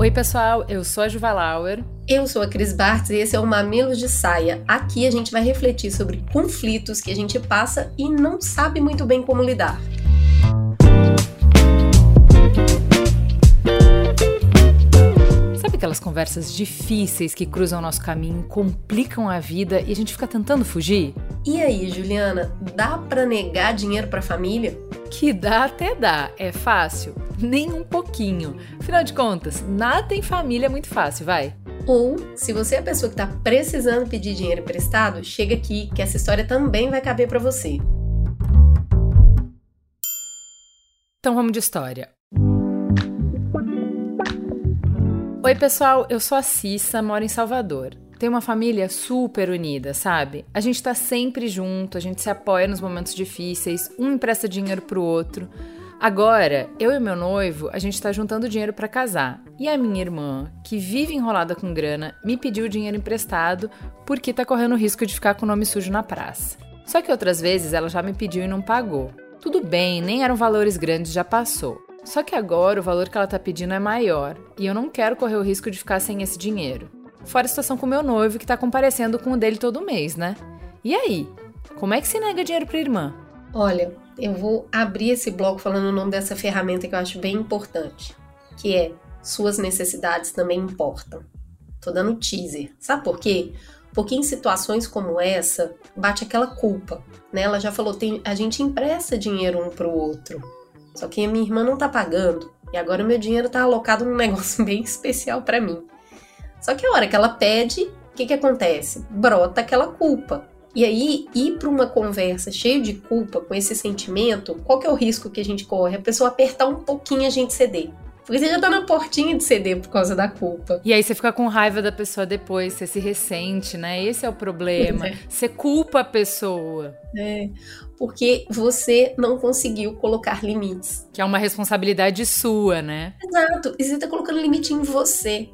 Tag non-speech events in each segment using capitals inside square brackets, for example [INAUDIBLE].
Oi, pessoal, eu sou a Juva Lauer. Eu sou a Cris Bartz e esse é o Mamilos de Saia. Aqui a gente vai refletir sobre conflitos que a gente passa e não sabe muito bem como lidar. Sabe aquelas conversas difíceis que cruzam o nosso caminho, complicam a vida e a gente fica tentando fugir? E aí, Juliana, dá para negar dinheiro para a família? Que dá até dá, é fácil? Nem um pouquinho. Afinal de contas, nada em família é muito fácil, vai. Ou, se você é a pessoa que está precisando pedir dinheiro emprestado, chega aqui que essa história também vai caber para você. Então vamos de história. Oi, pessoal, eu sou a Cissa, moro em Salvador. Tem uma família super unida, sabe? A gente tá sempre junto, a gente se apoia nos momentos difíceis, um empresta dinheiro pro outro. Agora, eu e meu noivo, a gente tá juntando dinheiro para casar. E a minha irmã, que vive enrolada com grana, me pediu dinheiro emprestado porque tá correndo o risco de ficar com o nome sujo na praça. Só que outras vezes ela já me pediu e não pagou. Tudo bem, nem eram valores grandes, já passou. Só que agora o valor que ela tá pedindo é maior e eu não quero correr o risco de ficar sem esse dinheiro. Fora a situação com meu noivo que tá comparecendo com o dele todo mês, né? E aí? Como é que se nega dinheiro pra irmã? Olha, eu vou abrir esse bloco falando o nome dessa ferramenta que eu acho bem importante, que é suas necessidades também importam. Tô dando teaser. Sabe por quê? Porque em situações como essa, bate aquela culpa, né? Ela já falou, tem, a gente empresta dinheiro um pro outro. Só que a minha irmã não tá pagando. E agora meu dinheiro tá alocado num negócio [LAUGHS] bem especial para mim. Só que a hora que ela pede, o que, que acontece? Brota aquela culpa. E aí, ir para uma conversa cheia de culpa, com esse sentimento, qual que é o risco que a gente corre? A pessoa apertar um pouquinho a gente ceder. Porque você já tá na portinha de ceder por causa da culpa. E aí você fica com raiva da pessoa depois, você se ressente, né? Esse é o problema. É. Você culpa a pessoa. É, porque você não conseguiu colocar limites. Que é uma responsabilidade sua, né? Exato. E você tá colocando limite em você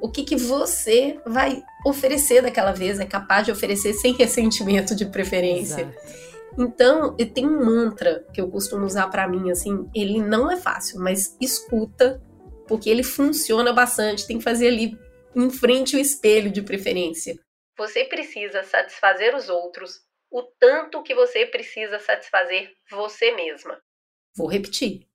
o que, que você vai oferecer daquela vez, é capaz de oferecer sem ressentimento de preferência. Exato. Então, tem um mantra que eu costumo usar para mim, assim, ele não é fácil, mas escuta, porque ele funciona bastante, tem que fazer ali em frente o espelho de preferência. Você precisa satisfazer os outros o tanto que você precisa satisfazer você mesma. Vou repetir.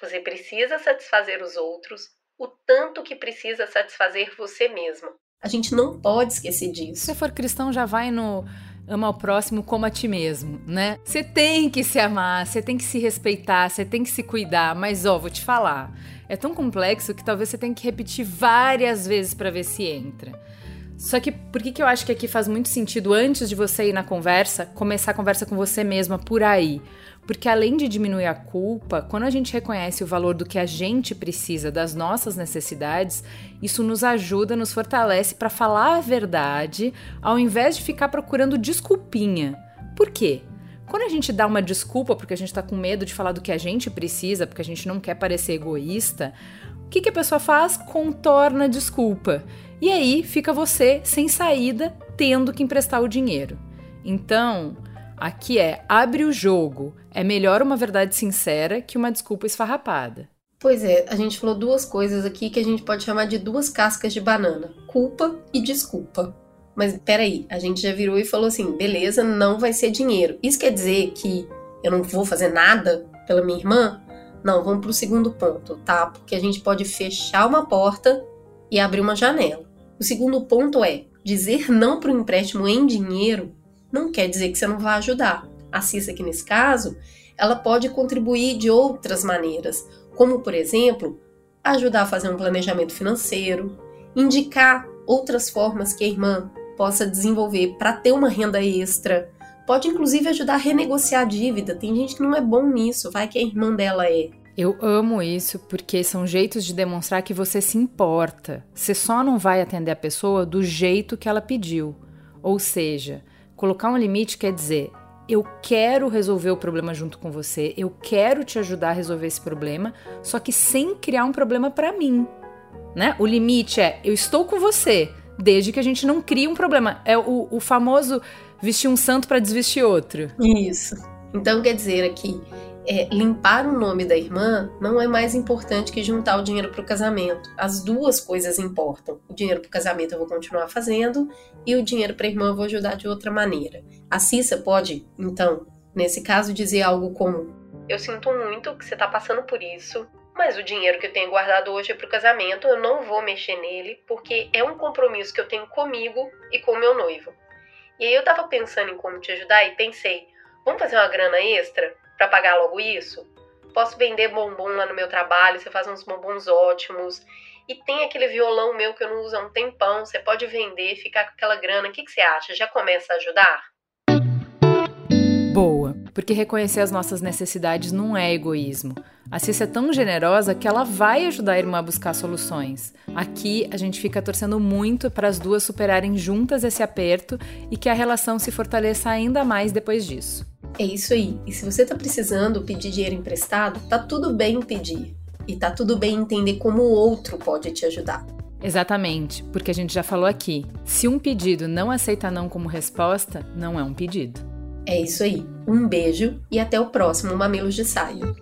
Você precisa satisfazer os outros o tanto que precisa satisfazer você mesmo. A gente não pode esquecer disso. Se você for cristão, já vai no ama o próximo como a ti mesmo, né? Você tem que se amar, você tem que se respeitar, você tem que se cuidar, mas ó, vou te falar, é tão complexo que talvez você tenha que repetir várias vezes para ver se entra. Só que por que, que eu acho que aqui faz muito sentido antes de você ir na conversa, começar a conversa com você mesma por aí? Porque além de diminuir a culpa, quando a gente reconhece o valor do que a gente precisa, das nossas necessidades, isso nos ajuda, nos fortalece para falar a verdade, ao invés de ficar procurando desculpinha. Por quê? Quando a gente dá uma desculpa porque a gente está com medo de falar do que a gente precisa, porque a gente não quer parecer egoísta, o que, que a pessoa faz? Contorna a desculpa. E aí fica você sem saída, tendo que emprestar o dinheiro. Então, Aqui é abre o jogo. É melhor uma verdade sincera que uma desculpa esfarrapada. Pois é, a gente falou duas coisas aqui que a gente pode chamar de duas cascas de banana: culpa e desculpa. Mas peraí, a gente já virou e falou assim: beleza, não vai ser dinheiro. Isso quer dizer que eu não vou fazer nada pela minha irmã? Não, vamos pro segundo ponto, tá? Porque a gente pode fechar uma porta e abrir uma janela. O segundo ponto é dizer não para o empréstimo em dinheiro não quer dizer que você não vai ajudar. A Cissa, aqui nesse caso, ela pode contribuir de outras maneiras, como, por exemplo, ajudar a fazer um planejamento financeiro, indicar outras formas que a irmã possa desenvolver para ter uma renda extra. Pode inclusive ajudar a renegociar a dívida. Tem gente que não é bom nisso, vai que a irmã dela é. Eu amo isso porque são jeitos de demonstrar que você se importa. Você só não vai atender a pessoa do jeito que ela pediu. Ou seja, Colocar um limite quer dizer: eu quero resolver o problema junto com você, eu quero te ajudar a resolver esse problema, só que sem criar um problema para mim. Né? O limite é: eu estou com você, desde que a gente não crie um problema. É o, o famoso vestir um santo para desvestir outro. Isso. Então quer dizer aqui, é, limpar o nome da irmã não é mais importante que juntar o dinheiro para o casamento. As duas coisas importam. O dinheiro para o casamento eu vou continuar fazendo e o dinheiro para a irmã eu vou ajudar de outra maneira. A Cissa pode, então, nesse caso, dizer algo como: Eu sinto muito que você está passando por isso, mas o dinheiro que eu tenho guardado hoje é para o casamento, eu não vou mexer nele porque é um compromisso que eu tenho comigo e com meu noivo. E aí eu estava pensando em como te ajudar e pensei: vamos fazer uma grana extra? Para pagar logo isso? Posso vender bombom lá no meu trabalho, você faz uns bombons ótimos. E tem aquele violão meu que eu não uso há um tempão, você pode vender, ficar com aquela grana. O que, que você acha? Já começa a ajudar? Boa, porque reconhecer as nossas necessidades não é egoísmo. A Cissa é tão generosa que ela vai ajudar a irmã a buscar soluções. Aqui a gente fica torcendo muito para as duas superarem juntas esse aperto e que a relação se fortaleça ainda mais depois disso. É isso aí. E se você tá precisando pedir dinheiro emprestado, tá tudo bem pedir. E tá tudo bem entender como o outro pode te ajudar. Exatamente, porque a gente já falou aqui: se um pedido não aceita não como resposta, não é um pedido. É isso aí. Um beijo e até o próximo Mamilos de Saio.